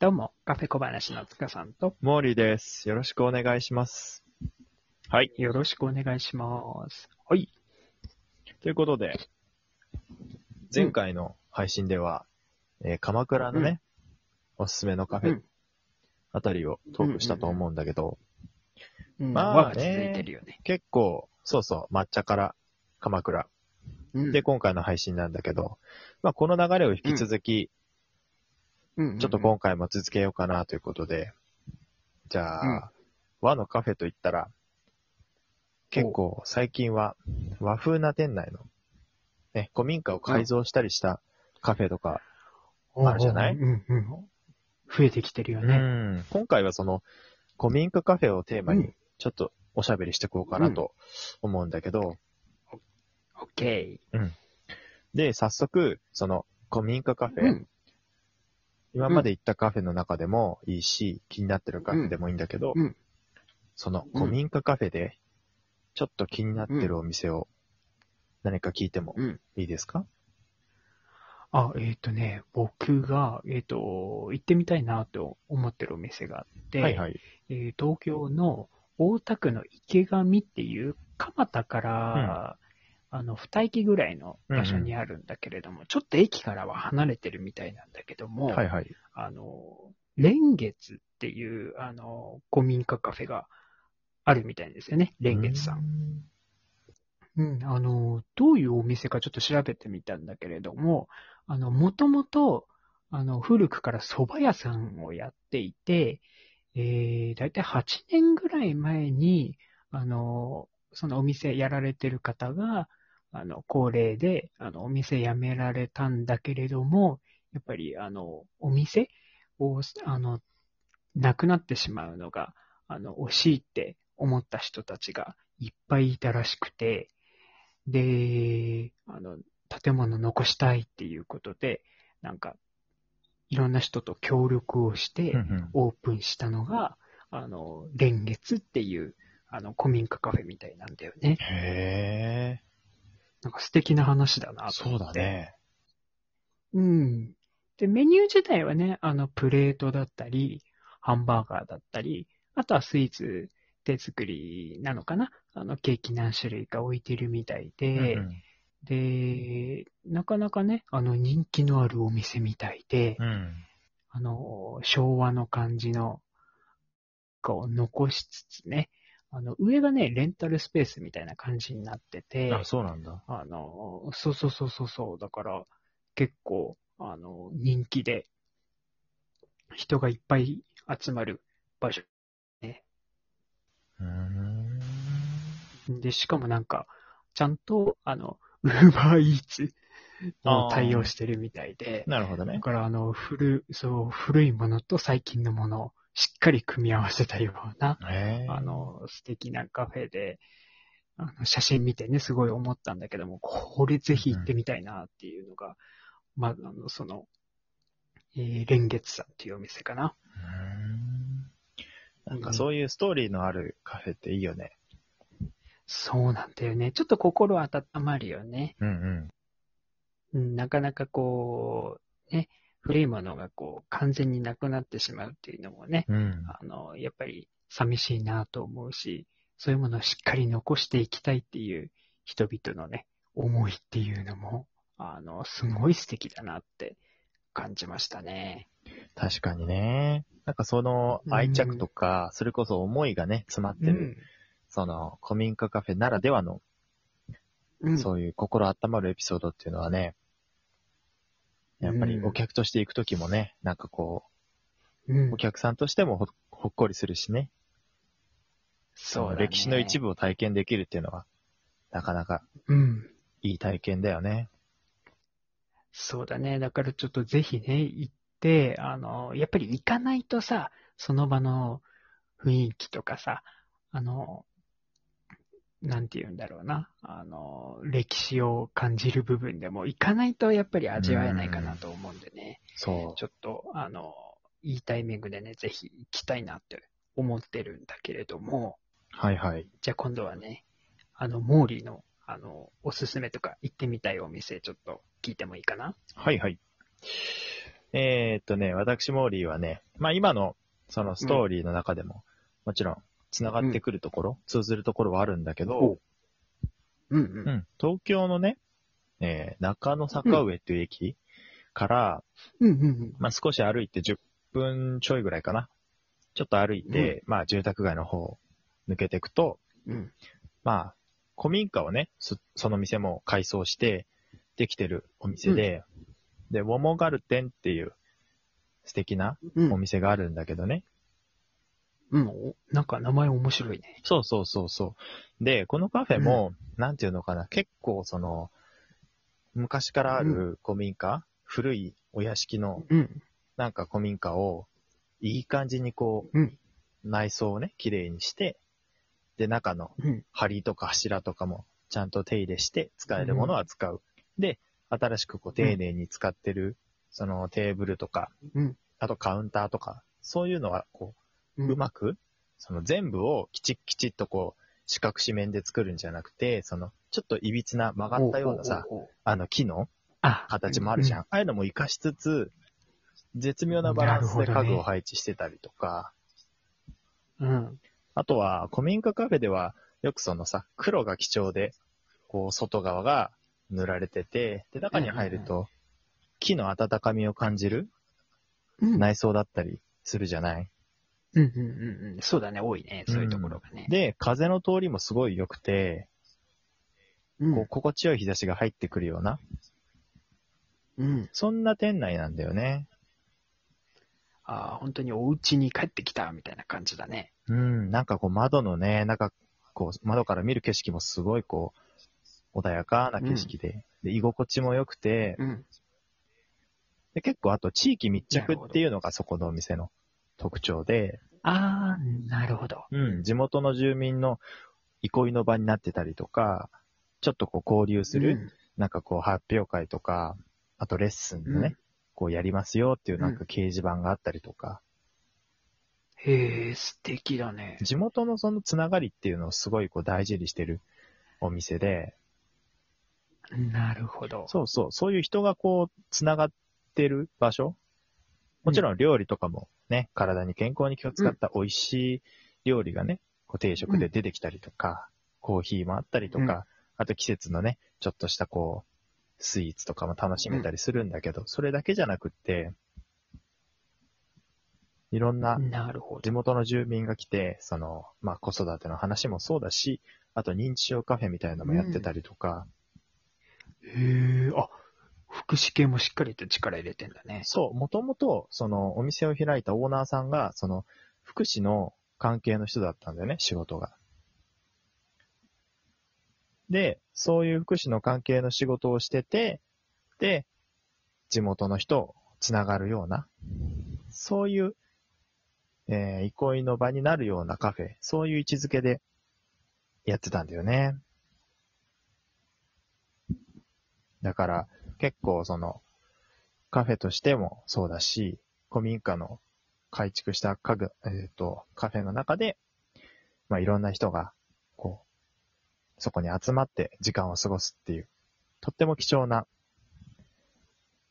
どうも、カフェ小話の塚さんと、モーリーです。よろしくお願いします。はい。よろしくお願いします。はい。ということで、前回の配信では、えー鎌倉のね、おすすめのカフェうんあたりをトークしたと思うんだけど、うん、まあ輪が続いてるよね。結構、そうそう、抹茶から鎌倉。うんで、今回の配信なんだけど、まあ、この流れを引き続き、うんちょっと今回も続けようかなということで、じゃあ、うん。和のカフェといったら、結構最近は和風な店内の、ね、古民家を改造したりしたカフェとか、あるじゃない？うんうん。増えてきてるようね。ん。今回はその古民家カフェをテーマにうん。ちょっとおしゃべりしていこうかなと思うんだけど、オッケで、早速、その古民家カフー。ェ、うん。今まで行ったカフェの中でもいいし、気になってるカフェでもいいんだけど、うんその古民家カフェで、ちょっと気になってるお店を何か聞いてもうん。いいですか、あ、えっ、とね、僕が、えっ、と、行ってみたいなと思ってるお店があって、はいはい。えー東京の大田区の池上っていう、蒲田から、あの、二駅ぐらいの場所にあるんだけれども、ちょっと駅からは離れてるみたいなんだけども、はいはい。あの、蓮月っていう、あの、古民家カフェがあるみたいですよね、蓮月さん。ん。うん、あの、どういうお店かちょっと調べてみたんだけれども、あの、もともと、あの、古くから蕎麦屋さんをやっていて、えー、だいたい8年ぐらい前に、あの、そのお店やられてる方が、あの、高齢で、あの、お店辞められたんだけれども、やっぱり、あの、お店を、あの、なくなってしまうのが、あの、惜しいって思った人たちがいっぱいいたらしくて、で、あの、建物残したいっていうことで、なんか、いろんな人と協力をして、オープンしたのが、あの、蓮月っていう、あの、古民家カフェみたいなんだよね。へえ、なんか素敵な話だなとそう思って。だね。うん。で、メニュー自体はね、あの、プレートだったり、ハンバーガーだったり、あとはスイーツ手作りなのかなあの、ケーキ何種類か置いてるみたいで、うんで、なかなかね、あの、人気のあるお店みたいで、うん。うんあの、昭和の感じの、こう、残しつつね、あの、上がね、レンタルスペースみたいな感じになってて、あ、そうなんだ。あの、そうそうそうそうそう、だから、結構、あの、人気で、人がいっぱい集まる場所。うーん。で、しかもなんか、ちゃんと、あの、ウーバーイーツを対応してるみたいで、なるほどね。だから、あの、古、そう、古いものと最近のものをしっかり組み合わせたような。あの、素敵なカフェで、あの写真見てね、すごい思ったんだけども、これぜひ行ってみたいなっていうのが、まあ、あの、その、えー、蓮月さんっていうお店かな。なんかそういうストーリーのあるカフェっていいよね。そうなんだよね。ちょっと心温まるよね。うんうん。うん、なかなかこう、ね、古いものがこう、完全になくなってしまうっていうのもね、うん。あの、やっぱり寂しいなと思うし、そういうものをしっかり残していきたいっていう人々のね、思いっていうのも、あの、すごい素敵だなって感じましたね。確かにね。なんかその愛着とか、それこそ思いがね、詰まってる、その古民家カフェならではの、うん。うん。そういう心温まるエピソードっていうのはね、やっぱりお客として行くときもね、なんかこうんう、お客さんとしてもほほっこりするしね、そうだね歴史の一部を体験できるっていうのは、なかなかうん。いい体験だよね。そうだね。だからちょっとぜひね、行って、あの、やっぱり行かないとさ、その場の雰囲気とかさ、あの、なんて言うんだろうな。あの、歴史を感じる部分でも行かないとやっぱり味わえないかなと思うんでね。そちょっと、あの、いいタイミングでね、ぜひ行きたいなって思ってるんだけれども、う。はいはい。じゃあ今度はね、あの、モーリーの、あの、おすすめとか行ってみたいお店、ちょっと聞いてもいいかな？はいはい。えーっとね、私モーリーはね、まあ今のそのストーリーの中でも、もちろん繋がってくるところ、通ずるところはあるんだけど、おうんう。うんん、東京のね、えー中野坂上っていう駅から、うんうんうん。まあ少し歩いて10分ちょいぐらいかな。ちょっと歩いて、まあ住宅街の方を抜けていくと、うん。まあ、古民家をね、そその店も改装してできてるお店で、で、ウォモガルテンっていう素敵なうんお店があるんだけどね。うん。おなんか名前面白いね。そうそうそうそう。で、このカフェも、なんていうのかな、結構その、昔からある古民家、古いお屋敷のうん。なんか古民家を、いい感じにこう、うん。内装をね、綺麗にして、で、中のうん。梁とか柱とかもちゃんと手入れして使えるものは使う。で、新しくこう丁寧に使ってる、そのテーブルとか、うん。あとカウンターとか、そういうのはこう、うまく、その全部をきちっきちっとこう、四角四面で作るんじゃなくて、その、ちょっといびつな曲がったようなさ、あの木のあ、形もあるじゃん。うああいうのも活かしつつ、絶妙なバランスで家具を配置してたりとか、うん。あとは、古民家カフェでは、よくそのさ、黒が基調で、こう、外側が塗られてて、で、中に入るうんと、木の温かみを感じるうん。内装だったりするじゃない？うんうんうんうん。そうだね、多いね。そういうところがね。で、風の通りもすごい良くて、うんこう、心地よい日差しが入ってくるような、うん。そんな店内なんだよね。ああ、本当にお家に帰ってきたみたいな感じだね。うん、なんかこう窓のね、なんかこう窓から見る景色もすごいこう、穏やかな景色で、で、居心地も良くて、うん。で、結構あと地域密着っていうのがそこのお店の特徴で、ああ、なるほど。うん、地元の住民の憩いの場になってたりとか、ちょっとこう交流する、なんかこう発表会とか、あとレッスンでね、うん。こうやりますよっていうなんか掲示板があったりとか、へえ、素敵だね。地元のそのつながりっていうのをすごいこう大事にしてるお店で、なるほど。そうそう、そういう人がこう、つながってる場所。もちろん料理とかもね、体に健康に気を使った美味しい料理がね、こう定食で出てきたりとか、コーヒーもあったりとか、うん。あと季節のね、ちょっとしたこう、スイーツとかも楽しめたりするんだけど、それだけじゃなくって、いろんななるほど。地元の住民が来て、その、まあ子育ての話もそうだし、あと認知症カフェみたいなのもやってたりとか、へえ、あ、福祉系もしっかりと力入れてんだね。そう、もともと、その、お店を開いたオーナーさんが、その、福祉の関係の人だったんだよね、仕事が。で、そういう福祉の関係の仕事をしてて、で、地元の人をつながるような、そういう、えー憩いの場になるようなカフェ、そういう位置づけでやってたんだよね。だから、結構その、カフェとしてもそうだし、古民家の改築した家具、えっ、と、カフェの中で、まあ、いろんな人が、こう、そこに集まって時間を過ごすっていう、とっても貴重な、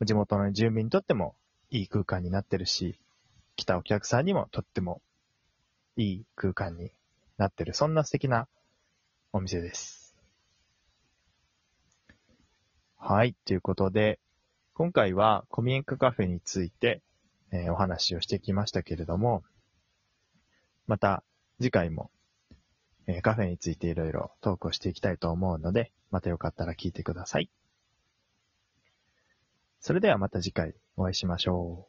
地元の住民にとってもいい空間になってるし、来たお客さんにもとってもいい空間になってる、そんな素敵なお店です。はい、ということで、今回は古民家カフェについて、えーお話をしてきましたけれども、また次回も、えーカフェについていろいろトークをしていきたいと思うので、またよかったら聞いてください。それではまた次回お会いしましょう。